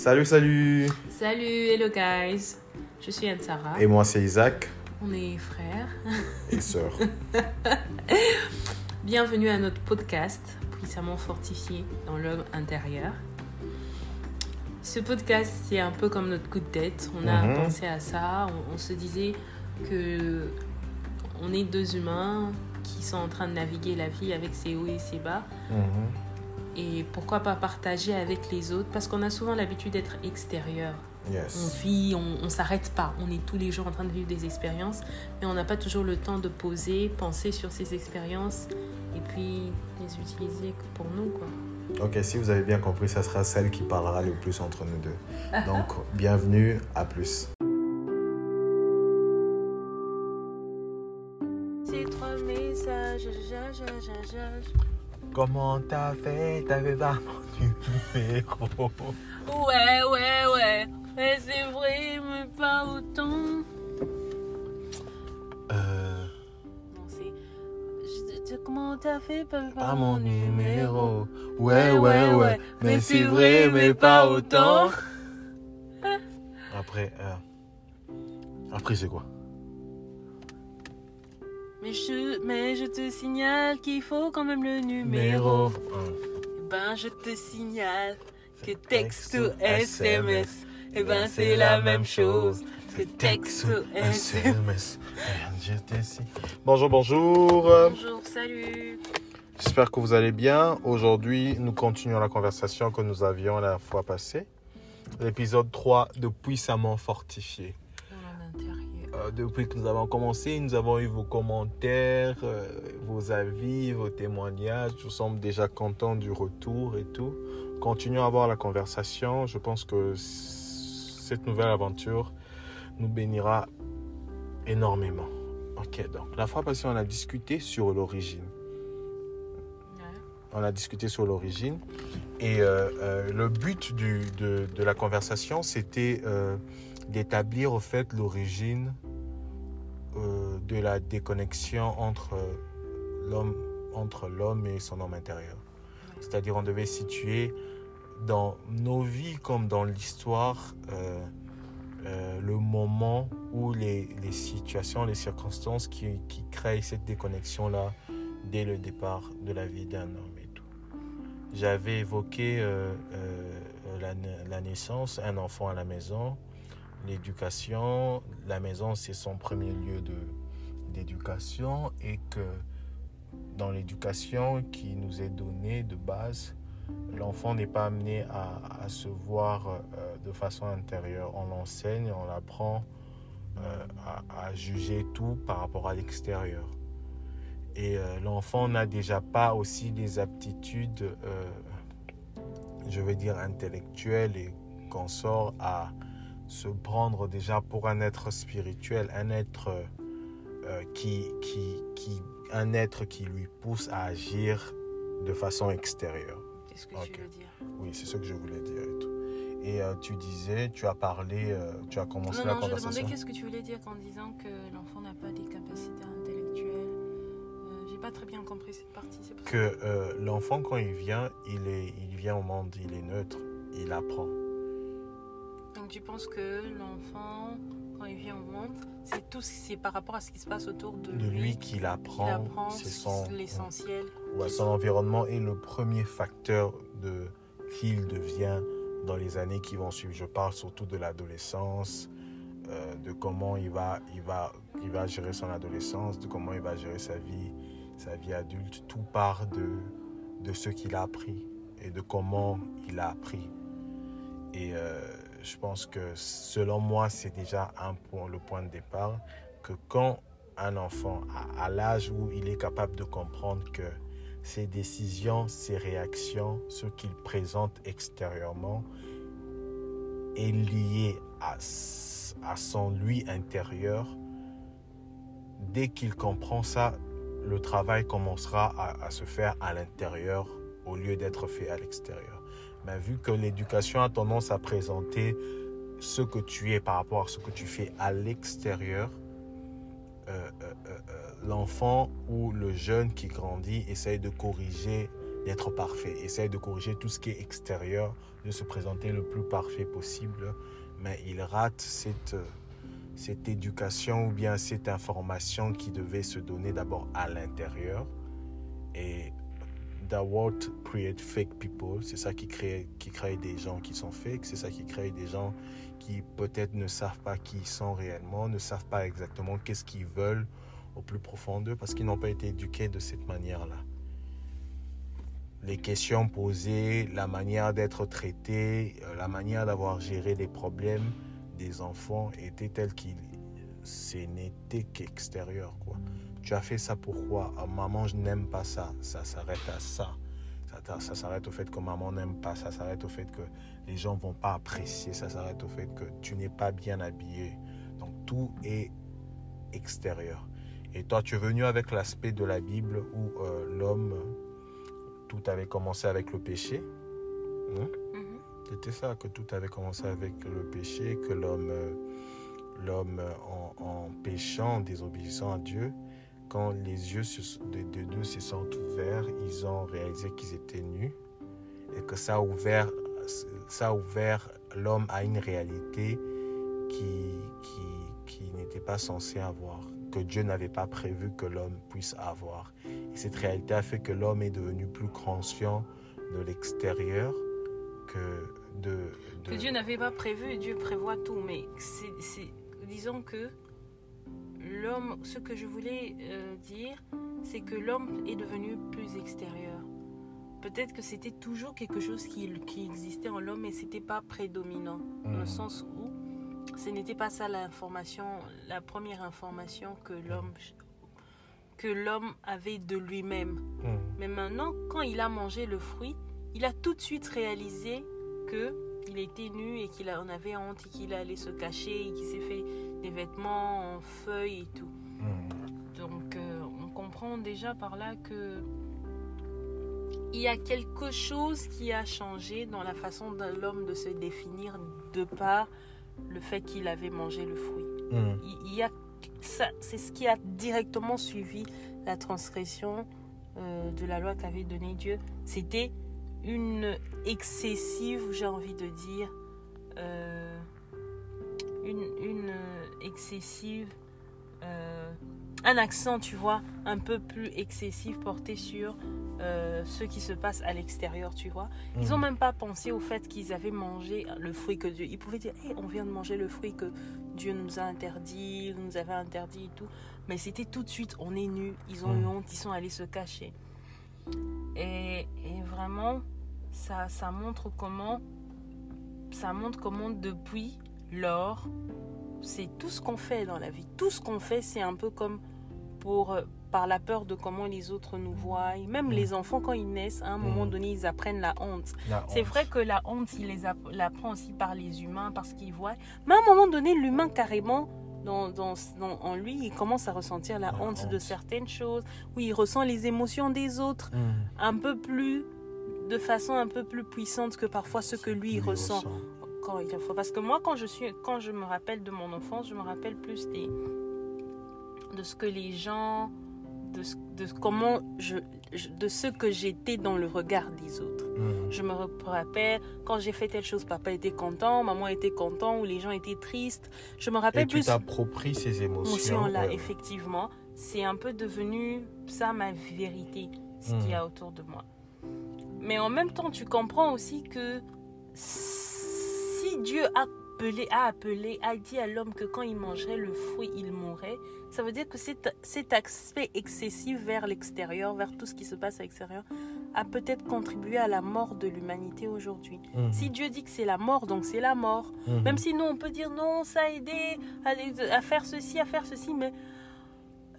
Salut, salut Salut, hello guys. Je suis Anne-Sara. Et moi, c'est Isaac On est frères. et sœur. Bienvenue à notre podcast, puissamment fortifié dans l'homme intérieur. Ce podcast, c'est un peu comme notre coup de tête. On a Mhm. pensé à ça. On, on se disait que on est deux humains qui sont en train de naviguer la vie avec ses hauts et ses bas. Mhm. Et pourquoi pas partager avec les autres? Parce qu'on a souvent l'habitude d'être extérieur. On Yes. vit, on, on s'arrête pas. On est tous les jours en train de vivre des expériences, mais on n'a pas toujours le temps de poser, penser sur ces expériences et puis les utiliser pour nous, quoi. Ok, si vous avez bien compris, ça sera celle qui parlera le plus entre nous deux. Donc, bienvenue, à plus. C'est trois messages, Comment t'as fait? T'avais pas mon numéro Ouais, ouais, ouais. Mais c'est vrai, mais pas autant. Euh, Non, c'est. Comment t'as fait pas, pas mon numéro. Ouais, ouais, ouais. Mais c'est vrai, mais pas autant. Après, euh, après, c'est quoi? Mais je, mais je te signale qu'il faut quand même le numéro. Numéro. Eh Ben, je te signale que Texte ou ou SMS, eh ben, c'est la même chose que texte ou SMS. Bonjour, bonjour. Bonjour, salut. J'espère que vous allez bien. Aujourd'hui, nous continuons la conversation que nous avions la fois passée. L'épisode 3 de Puissamment Fortifié. Euh, depuis que nous avons commencé, nous avons eu vos commentaires, euh, vos avis, vos témoignages. Nous sommes déjà contents du retour et tout. Continuons à avoir la conversation. Je pense que cette nouvelle aventure nous bénira énormément. Ok, donc la fois passée, on a discuté sur l'origine. On a discuté sur l'origine. Et euh, euh, le but du- de, de la conversation, c'était d'établir au fait l'origine euh, de la déconnexion entre euh, l'homme entre l'homme et son homme intérieur. C'est-à-dire on devait situer dans nos vies comme dans l'histoire euh, le moment où les, situations, les circonstances qui, créent cette déconnexion-là dès le départ de la vie d'un homme et tout. J'avais évoqué la naissance, un enfant à la maison, l'éducation. La maison, c'est son premier lieu d'éducation et que dans l'éducation qui nous est donnée de base, l'enfant n'est pas amené à, à se voir euh, de façon intérieure. On l'enseigne, on l'apprend euh, à, juger tout par rapport à l'extérieur. Et euh, l'enfant n'a déjà pas aussi des aptitudes, je veux dire, intellectuelles et qu'on sort à se prendre déjà pour un être spirituel, un être euh, qui, qui, qui, un être qui lui pousse à agir de façon extérieure. Qu'est-ce que Ok. tu veux dire Oui, c'est ce que je voulais dire et tout. Et euh, tu disais, tu as parlé, euh, tu as commencé Non, la non, je conversation. demandais qu'est-ce que tu voulais dire en disant que l'enfant n'a pas des capacités intellectuelles. Euh, J'ai pas très bien compris cette partie. c'est pour que l'enfant quand il vient, il est, il vient au monde, il est neutre, il apprend. Tu penses que l'enfant, quand il vient au monde, c'est tout, c'est par rapport à ce qui se passe autour de, De lui qu'il qu'il apprend, apprend, c'est son, l'essentiel. ouais, son environnement est le premier facteur de qui il devient dans les années qui vont suivre. Je parle surtout de l'adolescence, euh, de comment il va, il va, il va gérer son adolescence, de comment il va gérer sa vie, sa vie adulte. Tout part de, de ce qu'il a appris et de comment il a appris. Et euh, je pense que selon moi, c'est déjà le point de départ, que quand un enfant, à, l'âge où il est capable de comprendre que ses décisions, ses réactions, ce qu'il présente extérieurement est lié à, son lui intérieur, dès qu'il comprend ça, le travail commencera à se faire à l'intérieur au lieu d'être fait à l'extérieur. Mais vu que l'éducation a tendance à présenter ce que tu es par rapport à ce que tu fais à l'extérieur, euh, euh, euh, l'enfant ou le jeune qui grandit essaye de corriger d'être parfait. Essaye de corriger tout ce qui est extérieur, de se présenter le plus parfait possible. Mais il rate cette, cette éducation ou bien cette information qui devait se donner d'abord à l'intérieur. Et that what create fake people, c'est ça qui crée, qui crée des gens qui sont fake, c'est ça qui crée des gens qui peut-être ne savent pas qui ils sont réellement, ne savent pas exactement qu'est-ce qu'ils veulent au plus profond d'eux parce qu'ils n'ont pas été éduqués de cette manière-là. Les questions posées, la manière d'être traité, euh, la manière d'avoir géré les problèmes des enfants étaient telles qu'ils ce n'était qu'extérieur quoi. Tu as fait ça pourquoi ah, Maman, je n'aime pas ça. Ça s'arrête à ça. Ça, ça s'arrête au fait que maman n'aime pas. Ça s'arrête au fait que les gens vont pas apprécier. Ça s'arrête au fait que tu n'es pas bien habillé. Donc tout est extérieur. Et toi, tu es venu avec l'aspect de la Bible où euh, l'homme, tout avait commencé avec le péché. Hein? Mm-hmm. C'était ça, que tout avait commencé avec le péché, que l'homme, euh, l'homme en, en, péchant, en désobéissant à Dieu, quand les yeux de, deux se sont ouverts, ils ont réalisé qu'ils étaient nus et que ça a ouvert, ça l'homme à une réalité qui, qui, qui n'était pas censé avoir, que Dieu n'avait pas prévu que l'homme puisse avoir. Et cette réalité a fait que l'homme est devenu plus conscient de l'extérieur que de, de... Que Dieu n'avait pas prévu, Dieu prévoit tout, mais disons que l'homme, ce que je voulais euh, dire, c'est que l'homme est devenu plus extérieur. Peut-être que c'était toujours quelque chose qui, qui existait en l'homme, mais c'était pas prédominant, dans le mhm. sens où ce n'était pas ça l'information, la première information que l'homme que l'homme avait de lui-même. Mhm. Mais maintenant, quand il a mangé le fruit, il a tout de suite réalisé que il était nu et qu'il en avait honte et qu'il allait se cacher et qu'il s'est fait des vêtements en feuilles et tout. Hmm. Donc euh, on comprend déjà par là que il y a quelque chose qui a changé dans la façon de l'homme de se définir de par le fait qu'il avait mangé le fruit. Hmm. Il, y a ça, c'est ce qui a directement suivi la transgression euh, de la loi qu'avait donnée Dieu. C'était une excessive, j'ai envie de dire, euh, une, une, excessive, euh, un accent, tu vois, un peu plus excessif porté sur euh, ce qui se passe à l'extérieur, tu vois. Ils n'ont mhm. même pas pensé au fait qu'ils avaient mangé le fruit que Dieu. Ils pouvaient dire, hey, on vient de manger le fruit que Dieu nous a interdit, nous avait interdit et tout. Mais c'était tout de suite, on est nus, ils ont eu mhm. honte, ils sont allés se cacher. Et, et vraiment, ça, ça montre comment, ça montre comment depuis lors, c'est tout ce qu'on fait dans la vie. Tout ce qu'on fait, c'est un peu comme pour euh, par la peur de comment les autres nous voient. Même mm. les enfants, quand ils naissent, à un moment mm. donné, ils apprennent la honte. C'est vrai que la honte, il les apprend aussi par les humains, parce qu'ils voient. Mais à un moment donné, l'humain, carrément, dans, dans, en lui, il commence à ressentir la, honte, de certaines choses, où il ressent les émotions des autres mm. un peu plus, de façon un peu plus puissante que parfois ce que lui, ressent il faut. Parce que moi, quand je, suis, quand je me rappelle de mon enfance, je me rappelle plus des, de ce que les gens, de, de comment je, de ce que j'étais dans le regard des autres. Mhm. Je me rappelle quand j'ai fait telle chose, papa était content, maman était content, ou les gens étaient tristes. Je me rappelle Et plus. Tu t'appropries ces émotions. là, effectivement. C'est un peu devenu ça ma vérité, ce qu'il y a mhm. autour de moi. Mais en même temps, tu comprends aussi que Dieu a appelé, a appelé, a dit à l'homme que quand il mangerait le fruit, il mourrait, ça veut dire que cet, cet aspect excessif vers l'extérieur, vers tout ce qui se passe à l'extérieur, a peut-être contribué à la mort de l'humanité aujourd'hui. Mhm. Si Dieu dit que c'est la mort, donc c'est la mort. Mhm. Même si nous, on peut dire non, ça a aidé à, à faire ceci, à faire ceci, mais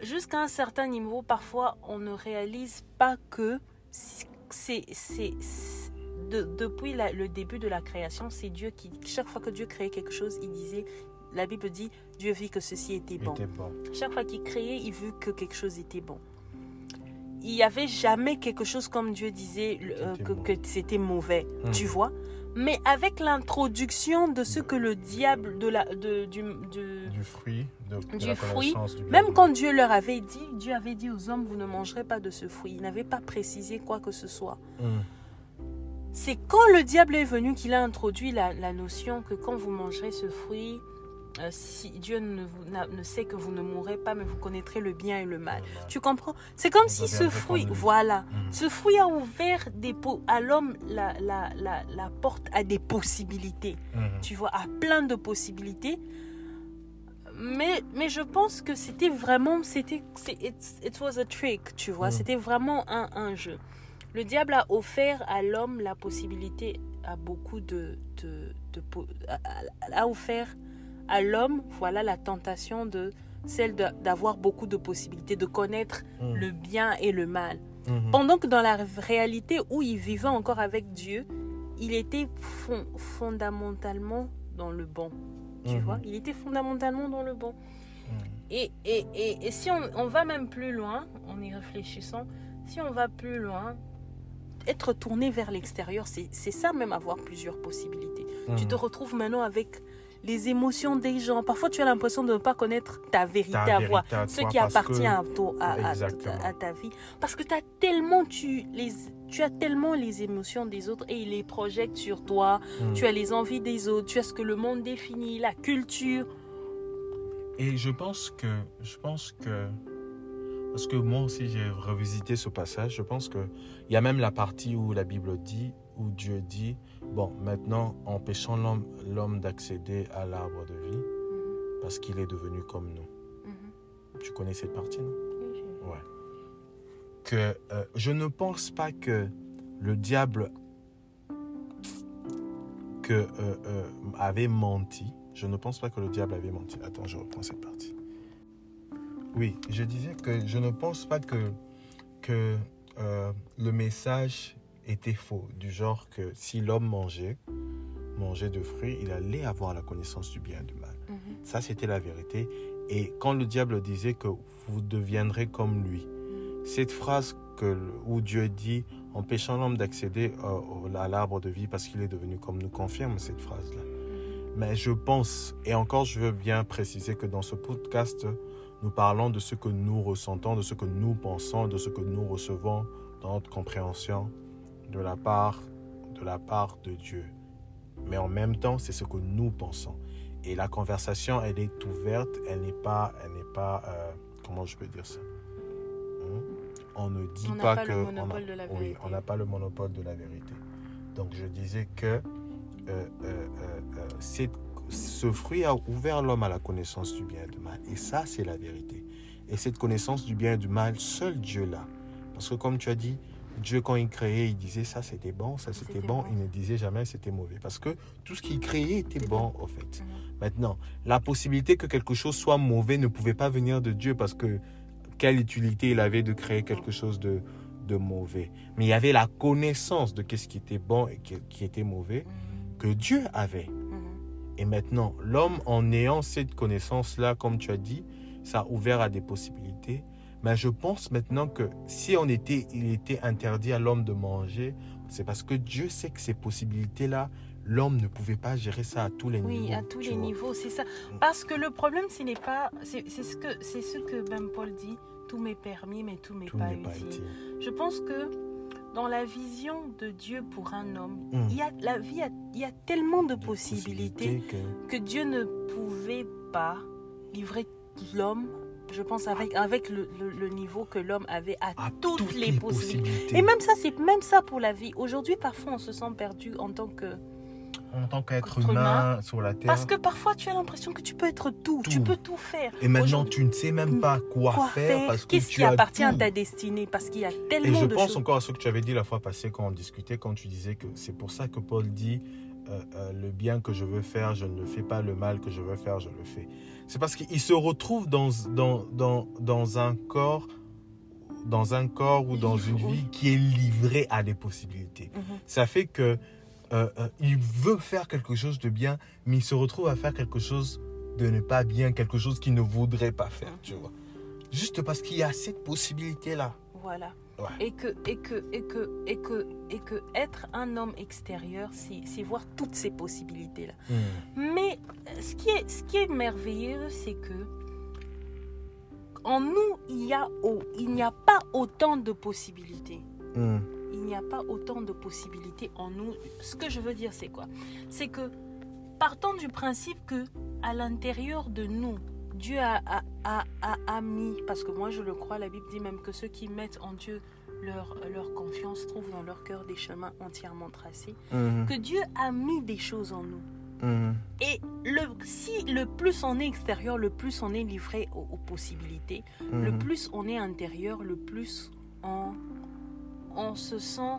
jusqu'à un certain niveau, parfois, on ne réalise pas que c'est depuis le début de la création, c'est Dieu qui, chaque fois que Dieu créait quelque chose, il disait, la Bible dit, Dieu vit que ceci était bon. Chaque fois qu'il créait, il vit que quelque chose était bon. Il n'y avait jamais quelque chose comme Dieu disait euh, que, c'était mauvais, mm. tu vois? Mais avec l'introduction de ce que le diable de la de du, du- Du fruit, de, de Du la fruit, du même quand Dieu leur avait dit, Dieu avait dit aux hommes, vous ne mangerez pas de ce fruit. Il n'avait pas précisé quoi que ce soit. mal. Mm. C'est quand le diable est venu qu'il a introduit la, la notion que quand vous mangerez ce fruit, euh, si Dieu ne, vous- n'a- ne sait que vous ne mourrez pas, mais vous connaîtrez le bien et le mal. Tu comprends? C'est comme si ce fruit, voilà, Mm. ce fruit a ouvert des à l'homme la, la, la, la porte à des possibilités. Mhm. Tu vois, à plein de possibilités. Mais, mais je pense que c'était vraiment, c'était, it was a trick, tu vois, Mm. c'était vraiment un, un jeu. Le diable a offert à l'homme la possibilité à beaucoup de, de, de po- a, a- a offert à l'homme, voilà la tentation de celle d'avoir beaucoup de possibilités, de connaître Mm. le bien et le mal. Mhm. Pendant que dans la réalité où il vivait encore avec Dieu, il était fon- fondamentalement dans le bon. Tu Mhm. vois, il était fondamentalement dans le bon. Mm. Et, et, et, et si on, on va même plus loin, en y réfléchissant, si on va plus loin, être tourné vers l'extérieur, c'est ça même avoir plusieurs possibilités. Tu te retrouves maintenant avec les émotions des gens. Parfois, tu as l'impression de ne pas connaître ta vérité Ta à à ce qui appartient que- à, toi- à, à- Exactement. à ta vie. Parce que as tellement, tu, les, tu as tellement les émotions des autres et ils les projettent sur toi. Mm. Tu as les envies des autres, tu as ce que le monde définit, la culture. Et je pense que, je pense que, parce que moi aussi j'ai revisité ce passage, je pense que il y a même la partie où la Bible dit, où Dieu dit, bon, maintenant empêchons l'homme, l'homme d'accéder à l'arbre de vie parce qu'il est devenu comme nous. Mhm. Tu connais cette partie, non? Mhm. Ouais. Que euh, je ne pense pas que le diable que, euh, euh, avait menti. Je ne pense pas que le diable avait menti. Attends, je reprends cette partie. Oui, je disais que je ne pense pas que, que le message était faux. Du genre que si l'homme mangeait, mangeait de fruits, il allait avoir la connaissance du bien et du mal. Mhm. Ça, c'était la vérité. Et quand le diable disait que vous deviendrez comme lui, cette phrase que, où Dieu dit, empêchant l'homme d'accéder euh, à l'arbre de vie parce qu'il est devenu comme nous, confirme cette phrase-là. Mais je pense, et encore je veux bien préciser que dans ce podcast, nous parlons de ce que nous ressentons, de ce que nous pensons, de ce que nous recevons dans notre compréhension de la part de, la part de Dieu. Mais en même temps, c'est ce que nous pensons. Et la conversation, elle est ouverte, elle n'est pas, elle n'est pas, euh, comment je peux dire ça? Hein? On ne dit On n'a pas, pas le que, monopole on a- de la oui, on n'a pas le monopole de la vérité. Donc je disais que euh, euh, ce fruit a ouvert l'homme à la connaissance du bien et du mal. Et ça, c'est la vérité. Et cette connaissance du bien et du mal, seul Dieu l'a. Parce que comme tu as dit, Dieu, quand il créait, il disait ça c'était bon, ça c'était bon. bon. Il ne disait jamais c'était mauvais. Parce que tout ce qu'il créait était bon, au fait. Mhm. Maintenant, la possibilité que quelque chose soit mauvais ne pouvait pas venir de Dieu parce que quelle utilité il avait de créer quelque chose de, de mauvais. Mais il y avait la connaissance de qu'est-ce qui était bon et qui, qui était mauvais Mhm. que Dieu avait. Mhm. Et maintenant, l'homme, en ayant cette connaissance-là, comme tu as dit, ça a ouvert à des possibilités. Mais je pense maintenant que si on était, il était interdit à l'homme de manger, c'est parce que Dieu sait que ces possibilités-là, l'homme ne pouvait pas gérer ça à tous les niveaux. Oui, à tous les vois. niveaux, c'est ça. Parce que le problème, ce n'est pas. C'est ce, que, c'est ce que même Paul dit tout m'est permis, mais tout m'est pas utile. Je pense que dans la vision de Dieu pour un homme, Mm. il y a, la vie, a- il y a tellement de possibilités que- que Dieu ne pouvait pas livrer l'homme, je pense, avec, avec le, le- le niveau que l'homme avait à, à toutes, les, possibilités. possibilités. Et même ça, c'est même ça pour la vie. Aujourd'hui, parfois, on se sent perdu en tant que... en tant qu'être Être humain sur la terre. Parce que parfois, tu as l'impression que tu peux être tout, tu peux tout faire. Et maintenant, tu ne sais même pas quoi, quoi faire, faire parce que Qu'est-ce qui appartient à ta destinée? Parce qu'il y a Et tellement je de pense choses. encore à ce que tu avais dit la fois passée quand on discutait, quand tu disais que c'est pour ça que Paul dit euh, euh, le bien que je veux faire, je ne le fais pas, le mal que je veux faire, je le fais. C'est parce qu'il se retrouve dans, dans, dans, dans un corps dans un corps ou dans une vie qui est livrée à des possibilités. Mhm. Ça fait que euh, euh, il veut faire quelque chose de bien, mais il se retrouve à faire quelque chose de ne pas bien, quelque chose qu'il ne voudrait pas faire, tu vois. Juste parce qu'il y a cette possibilité-là. Voilà. Ouais. Et que, et que, et que, et que, et que être un homme extérieur, c'est voir toutes ces possibilités-là. Mhm. Mais euh, ce qui est, ce qui est merveilleux, c'est que en nous, il y a il n'y a pas autant de possibilités. Mhm. Il n'y a pas autant de possibilités en nous. Ce que je veux dire, c'est quoi? C'est que partons du principe que à l'intérieur de nous, Dieu a, a, a, a- a mis, parce que moi je le crois, la Bible dit même que ceux qui mettent en Dieu leur, leur confiance trouvent dans leur cœur des chemins entièrement tracés, Mhm. que Dieu a mis des choses en nous. Mhm. Et le, si le plus on est extérieur, le plus on est livré aux, aux possibilités, le Mhm. plus on est intérieur, le plus on, on se sent,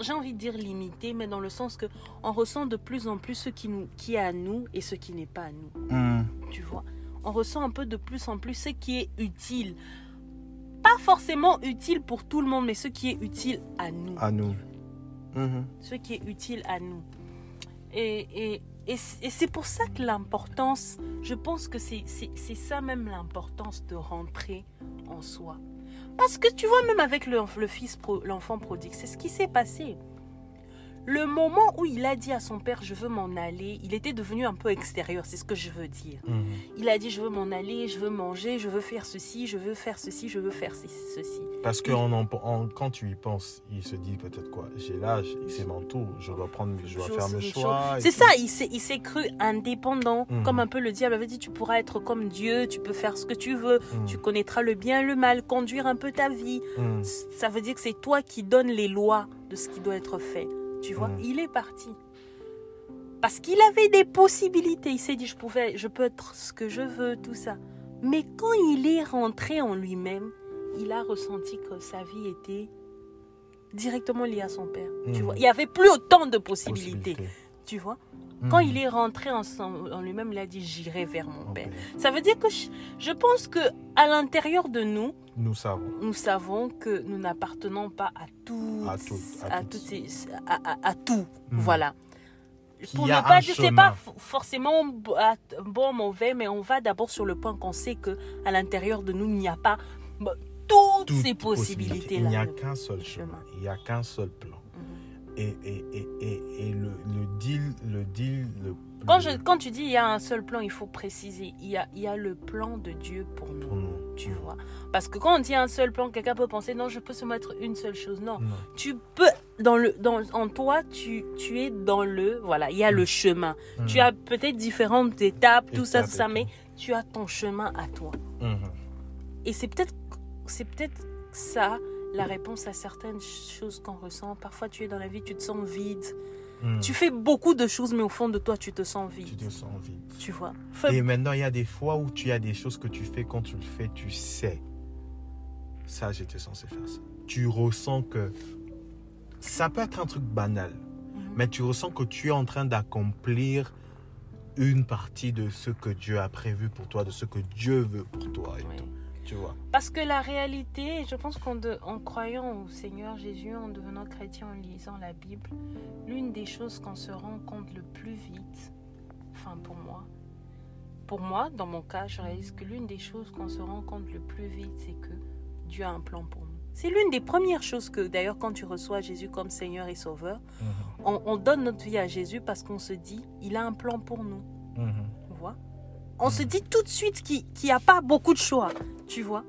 j'ai envie de dire limité, mais dans le sens que on ressent de plus en plus ce qui, nous, qui est à nous et ce qui n'est pas à nous. Tu vois? On ressent un peu de plus en plus ce qui est utile. Pas forcément utile pour tout le monde, mais ce qui est utile à nous À nous. Mhm. ce qui est utile à nous. Et, et, et, c'est pour ça que l'importance, je pense que c'est ça même l'importance de rentrer en soi. Parce que tu vois, même avec le, le fils, pro- l'enfant prodigue, c'est ce qui s'est passé. Le moment où il a dit à son père, je veux m'en aller, il était devenu un peu extérieur, c'est ce que je veux dire. Mhm. Il a dit, je veux m'en aller, je veux manger, je veux faire ceci, je veux faire ceci, je veux faire ce- ceci. Parce que on en- en- quand tu y penses, il se dit peut-être quoi J'ai l'âge, c'est mon tour, je dois prendre, je dois Je faire mes choix. C'est ça, il s'est, cru indépendant, Mhm. comme un peu le diable avait dit, tu pourras être comme Dieu, tu peux faire ce que tu veux, Mhm. tu connaîtras le bien le mal, conduire un peu ta vie. Ça veut dire que c'est toi qui donnes les lois de ce qui doit être fait. Tu vois, Mhm. il est parti. Parce qu'il avait des possibilités. Il s'est dit, je, pouvais, je peux être ce que je veux, tout ça. Mais quand il est rentré en lui-même, il a ressenti que sa vie était directement liée à son père. Tu Mhm. vois, il n'y avait plus autant de possibilités. Possibilité. Tu vois Mhm. quand il est rentré en, lui-même, il a dit J'irai vers mon. Père. Ça veut dire que je, je pense que à l'intérieur de nous, Nous savons. nous savons que nous n'appartenons pas à tout, À tout, à toutes. toutes ces- à, à- à tout. Mhm. Voilà. Pour ne pas c'est chemin. pas forcément bon, mauvais, mais on va d'abord sur le point qu'on sait que à l'intérieur de nous, il n'y a pas bah, toutes, Toutes ces possibilités là. Il n'y a qu'un seul chemin, il n'y a qu'un seul plan. Et, et, et, et, le, le deal, le deal, le, Quand, je, quand tu dis il y a un seul plan, il faut préciser. Il y a, il y a le plan de Dieu pour nous. pour nous. Tu vois. Parce que quand on dit un seul plan, quelqu'un peut penser non, je peux se mettre une seule chose. Non. Tu peux, dans le, dans, en toi, tu, tu es dans le, voilà, il y a le chemin. Tu Mhm. as peut-être différentes étapes, tout ça, tout ça, mais tu as ton chemin à toi. Mhm. Et c'est peut-être, c'est peut-être ça la réponse à certaines choses qu'on ressent. Parfois, tu es dans la vie, tu te sens vide. Mhm. Tu fais beaucoup de choses, mais au fond de toi, tu te sens Tu vide. te sens vide. Tu vois. Fais- Et maintenant, il y a des fois où tu as des choses que tu fais, quand tu le fais, tu sais. Ça, j'étais censé faire ça. Tu ressens que. Ça peut être un truc banal, Mhm. mais tu ressens que tu es en train d'accomplir une partie de ce que Dieu a prévu pour toi, de ce que Dieu veut pour toi. Et Oui. tout, tu vois. Parce que la réalité, je pense qu'en en croyant au Seigneur Jésus, en devenant chrétien, en lisant la Bible, l'une des choses qu'on se rend compte le plus vite, enfin pour moi, pour moi, dans mon cas, je réalise que l'une des choses qu'on se rend compte le plus vite, c'est que Dieu a un plan pour nous. C'est l'une des premières choses que, d'ailleurs, quand tu reçois Jésus comme Seigneur et Sauveur, Mhm. on, on donne notre vie à Jésus parce qu'on se dit, il a un plan pour nous. Mhm. Tu vois? On se dit tout de suite qu'il n'y a pas beaucoup de choix, tu vois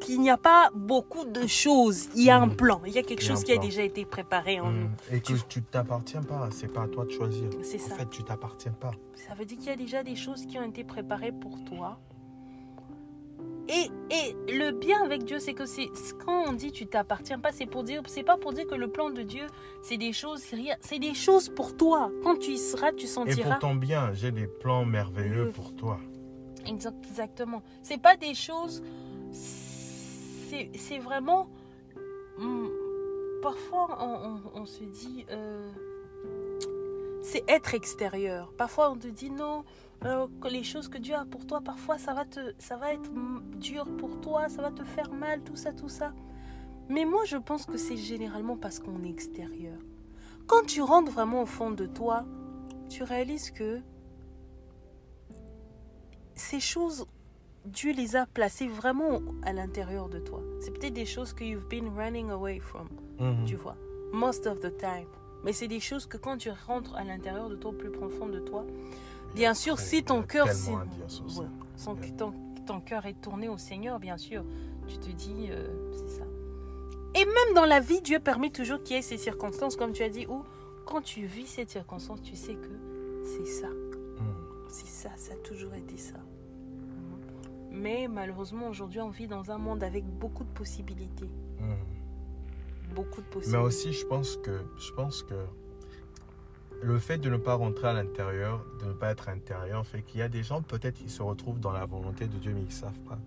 Qu'il n'y a pas beaucoup de choses. Il y a un Mhm. plan. Il y a quelque Il y a chose qui a déjà été préparé en nous. Mhm. Et que tu t'appartiens pas, c'est pas à toi de choisir. C'est En ça. fait, tu t'appartiens pas. Ça veut dire qu'il y a déjà des choses qui ont été préparées pour toi. Et, et le bien avec Dieu, c'est que c'est quand on dit tu t'appartiens pas, c'est pour dire, c'est pas pour dire que le plan de Dieu, c'est des choses, c'est rien, c'est des choses pour toi. Quand tu y seras, tu Et sentiras. pour ton bien, j'ai des plans merveilleux pour toi. Exact- Exactement. C'est pas des choses. C'est vraiment. hum, Parfois, on, se dit. euh, c'est être extérieur. Parfois, on te dit non. euh, les choses que Dieu a pour toi, parfois, ça va, te, ça va être dur pour toi, ça va te faire mal, tout ça, tout ça. Mais moi, je pense que c'est généralement parce qu'on est extérieur. Quand tu rentres vraiment au fond de toi, tu réalises que ces choses Dieu les a placés vraiment à l'intérieur de toi. C'est peut-être des choses que you've been running away from, Mhm. tu vois, most of the time. Mais c'est des choses que quand tu rentres à l'intérieur de toi, plus profond de toi, bien sûr, si ton cœur. Ouais. que ton, ton cœur est tourné au Seigneur, bien sûr, tu te dis, euh, c'est ça. Et même dans la vie, Dieu permet toujours qu'il y ait ces circonstances, comme tu as dit, où quand tu vis cette circonstance, tu sais que c'est ça. C'est ça, ça a toujours été ça. Mhm. Mais malheureusement, aujourd'hui, on vit dans un monde avec beaucoup de possibilités. Mhm. Beaucoup de Mais possibilités. aussi, je pense que, je pense que le fait de ne pas rentrer à l'intérieur, de ne pas être intérieur, fait qu'il y a des gens, peut-être, ils se retrouvent dans la volonté de Dieu, mais ils ne savent pas.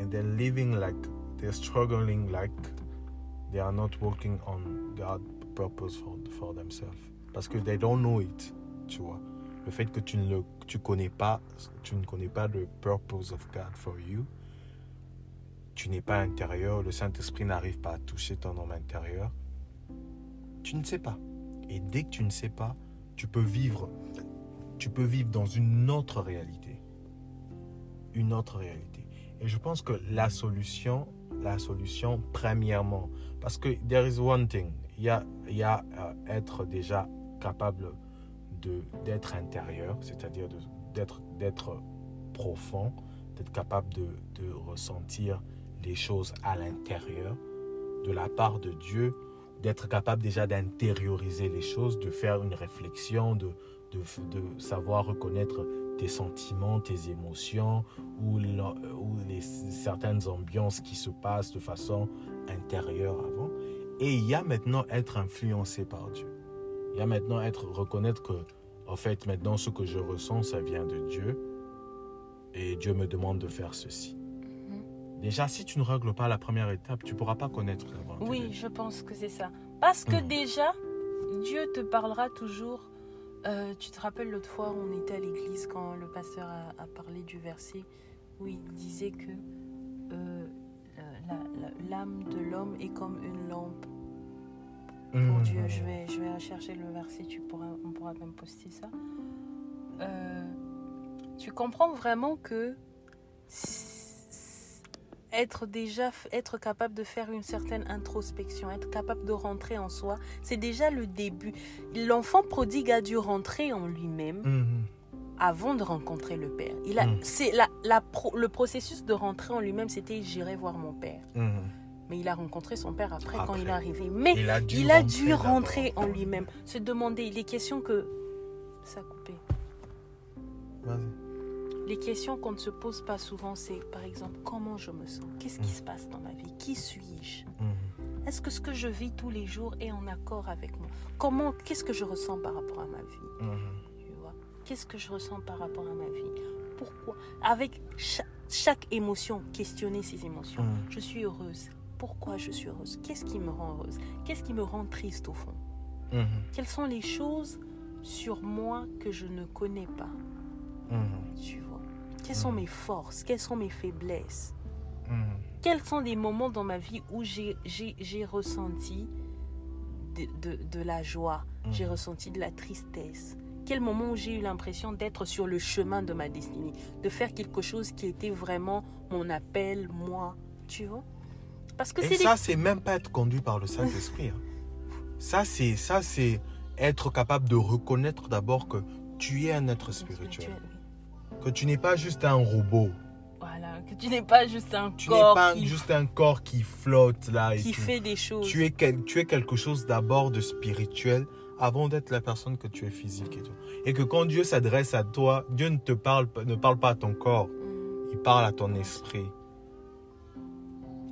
And they're living like, they're struggling like they are not working on God's purpose for, for themselves. Parce que they don't know it, tu vois. Le fait que tu ne le, tu connais pas, tu ne connais pas le purpose of God for you, tu n'es pas intérieur, le Saint-Esprit n'arrive pas à toucher ton homme intérieur, tu ne sais pas. Et dès que tu ne sais pas, tu peux vivre, tu peux vivre dans une autre réalité. Une autre réalité. Et je pense que la solution, la solution, premièrement, parce que there is one thing, il y a, il y a euh, être déjà capable d'être intérieur, c'est-à-dire d'être profond, d'être capable de, ressentir les choses à l'intérieur de la part de Dieu, d'être capable déjà d'intérioriser les choses, de faire une réflexion, de, savoir reconnaître tes sentiments, tes émotions ou les, certaines ambiances qui se passent de façon intérieure avant. Et il y a maintenant être influencé par Dieu. Il y a maintenant être reconnaître que, en fait, maintenant ce que je ressens, ça vient de Dieu. Et Dieu me demande de faire ceci. Mhm. Déjà, si tu ne règles pas la première étape, tu ne pourras pas connaître la volonté Oui, je pense que c'est ça. Parce que Mhm. déjà, Dieu te parlera toujours. Euh, tu te rappelles l'autre fois, on était à l'église quand le pasteur a, a parlé du verset où il disait que euh, la- la- l'âme de l'homme est comme une lampe pour Mhm. Dieu. Je vais, je vais chercher le verset, tu pourras, on pourra même poster ça. Euh, tu comprends vraiment que être déjà être capable de faire une certaine introspection, être capable de rentrer en soi, c'est déjà le début. L'enfant prodigue a dû rentrer en lui-même Mhm. avant de rencontrer le père. Il a, Mm. c'est la, la pro- le processus de rentrer en lui-même, c'était j'irai voir mon père. Mais il a rencontré son père après, quand il est arrivé. Mais Il a dû il a rentrer dû d'abord. rentrer en lui-même, se demander les questions que ça a coupé. Les questions qu'on ne se pose pas souvent, c'est par exemple comment je me sens, qu'est-ce qui Mm. se passe dans ma vie, qui suis-je, Mhm. est-ce que ce que je vis tous les jours est en accord avec moi, comment, qu'est-ce que je ressens par rapport à ma vie, tu vois, qu'est-ce que je ressens par rapport à ma vie, pourquoi, avec cha- chaque, émotion, questionner ces émotions. Je suis heureuse. Pourquoi je suis heureuse? Qu'est-ce qui me rend heureuse? Qu'est-ce qui me rend triste au fond? Mhm. Quelles sont les choses sur moi que je ne connais pas? Mhm. Tu vois? Quelles sont Mhm. mes forces? Quelles sont mes faiblesses? Quels sont des moments dans ma vie où j'ai- ressenti de, de- de la joie? J'ai ressenti de la tristesse. Quel moment où j'ai eu l'impression d'être sur le chemin de ma destinée? De faire quelque chose qui était vraiment mon appel, moi Tu vois? Parce que Et des ça, c'est même pas être conduit par le Saint-Esprit. hein. Ça, c'est ça, c'est être capable de reconnaître d'abord que tu es un être spirituel. oui. Que tu n'es pas juste un robot. Voilà, que tu n'es pas juste un Tu n'es corps pas qui, juste un corps qui flotte là et qui fait des choses. Tu es, quel- tu es quelque chose d'abord de spirituel avant d'être la personne que tu es physique et tout. Et que quand Dieu s'adresse à toi, Dieu ne te parle, pas- ne parle pas à ton corps, Mm. il parle à ton esprit.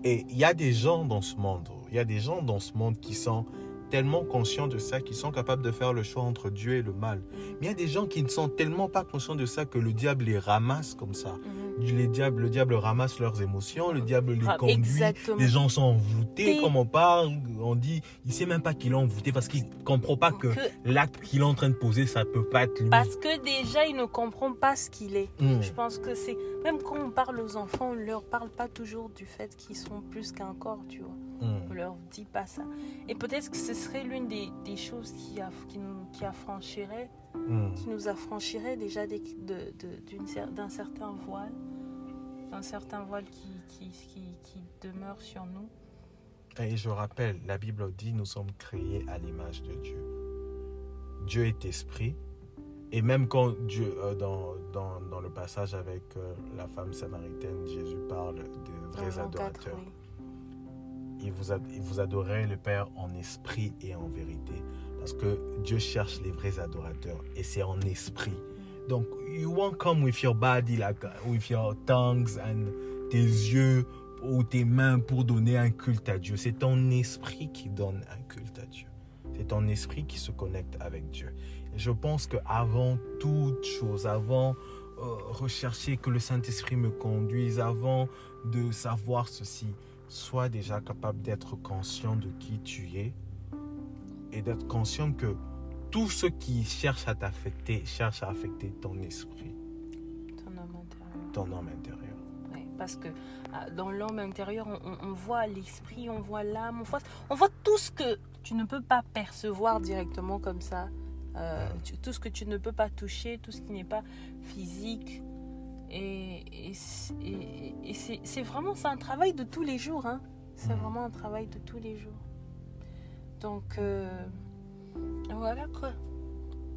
Et il y a des gens dans ce monde, il y a des gens dans ce monde qui sont tellement conscients de ça, qui sont capables de faire le choix entre Dieu et le mal. Mais il y a des gens qui ne sont tellement pas conscients de ça que le diable les ramasse comme ça. Les diables, le diable ramasse leurs émotions, le diable les Ah, conduit. Exactement. Les gens sont envoûtés, comme on parle, on dit, il sait même pas qu'il est envoûté parce qu'il comprend pas que Que- l'acte qu'il est en train de poser, ça peut pas être lui. parce que déjà, il ne comprend pas ce qu'il est. Mm. Je pense que c'est. Même quand on parle aux enfants, on ne leur parle pas toujours du fait qu'ils sont plus qu'un corps, tu vois. Mm. On leur dit pas ça. Et peut-être que ce serait l'une des, des choses qui, a, qui, nous, qui affranchirait, Mm. qui nous affranchirait déjà des- de- de- d'un certain voile. un certain voile qui, qui, qui, qui demeure sur nous. Et je rappelle, la Bible dit nous sommes créés à l'image de Dieu. Dieu est esprit. Et même quand Dieu, euh, dans, dans, dans le passage avec euh, la femme samaritaine, Jésus parle de vrais Dans Jean 4, adorateurs. oui. Et vous, ad- et vous adorez le Père en esprit et en vérité. Parce que Dieu cherche les vrais adorateurs. Et c'est en esprit. Donc, you won't come with your body, like, with your tongues and tes yeux ou tes mains pour donner un culte à Dieu. C'est ton esprit qui donne un culte à Dieu. C'est ton esprit qui se connecte avec Dieu. Je pense qu'avant toute chose, avant euh, rechercher que le Saint-Esprit me conduise, avant de savoir ceci, sois déjà capable d'être conscient de qui tu es et d'être conscient que tout ce qui cherche à t'affecter cherche à affecter ton esprit, Ton homme intérieur. ton homme intérieur. Ouais, parce que ah, dans l'homme intérieur, on, voit l'esprit, on voit l'âme, on voit, on voit tout ce que tu ne peux pas percevoir directement comme ça. Euh, tu- tout ce que tu ne peux pas toucher, tout ce qui n'est pas physique. Et, et c'est- et- et c'est c'est vraiment c'est un travail de tous les jours. hein. C'est Mhm. vraiment un travail de tous les jours. Donc euh, voilà quoi.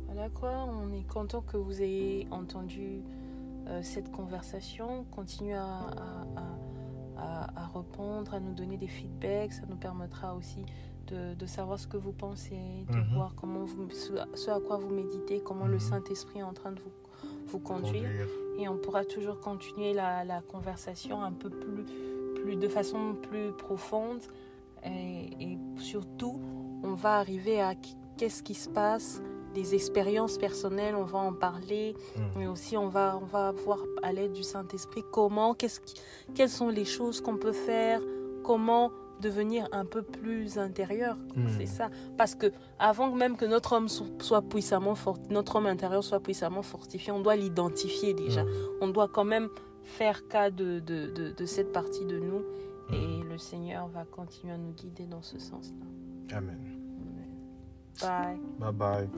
Voilà quoi. On est content que vous ayez entendu euh, cette conversation. Continuez à, à- à- à- à répondre, à nous donner des feedbacks. Ça nous permettra aussi de, de savoir ce que vous pensez, de Mhm. voir comment vous, ce, à quoi vous méditez, comment le Mhm. Saint-Esprit est en train de vous, vous conduire. Conduire. Et on pourra toujours continuer la, la conversation un peu plus, plus de façon plus profonde. Et, et surtout, on va arriver à qu'est-ce qui se passe, des expériences personnelles, on va en parler. Mm. Mais aussi, on va, on va voir à l'aide du Saint-Esprit comment, qu'est-ce qui, quelles sont les choses qu'on peut faire, comment devenir un peu plus intérieur. Mm. C'est ça. Parce que avant même que notre homme so- soit puissamment fort, notre homme intérieur soit puissamment fortifié, on doit l'identifier déjà. Mm. On doit quand même faire cas de, de, de, de cette partie de nous. Mm. Et le Seigneur va continuer à nous guider dans ce sens-là. Amen. Bye. Bye bye.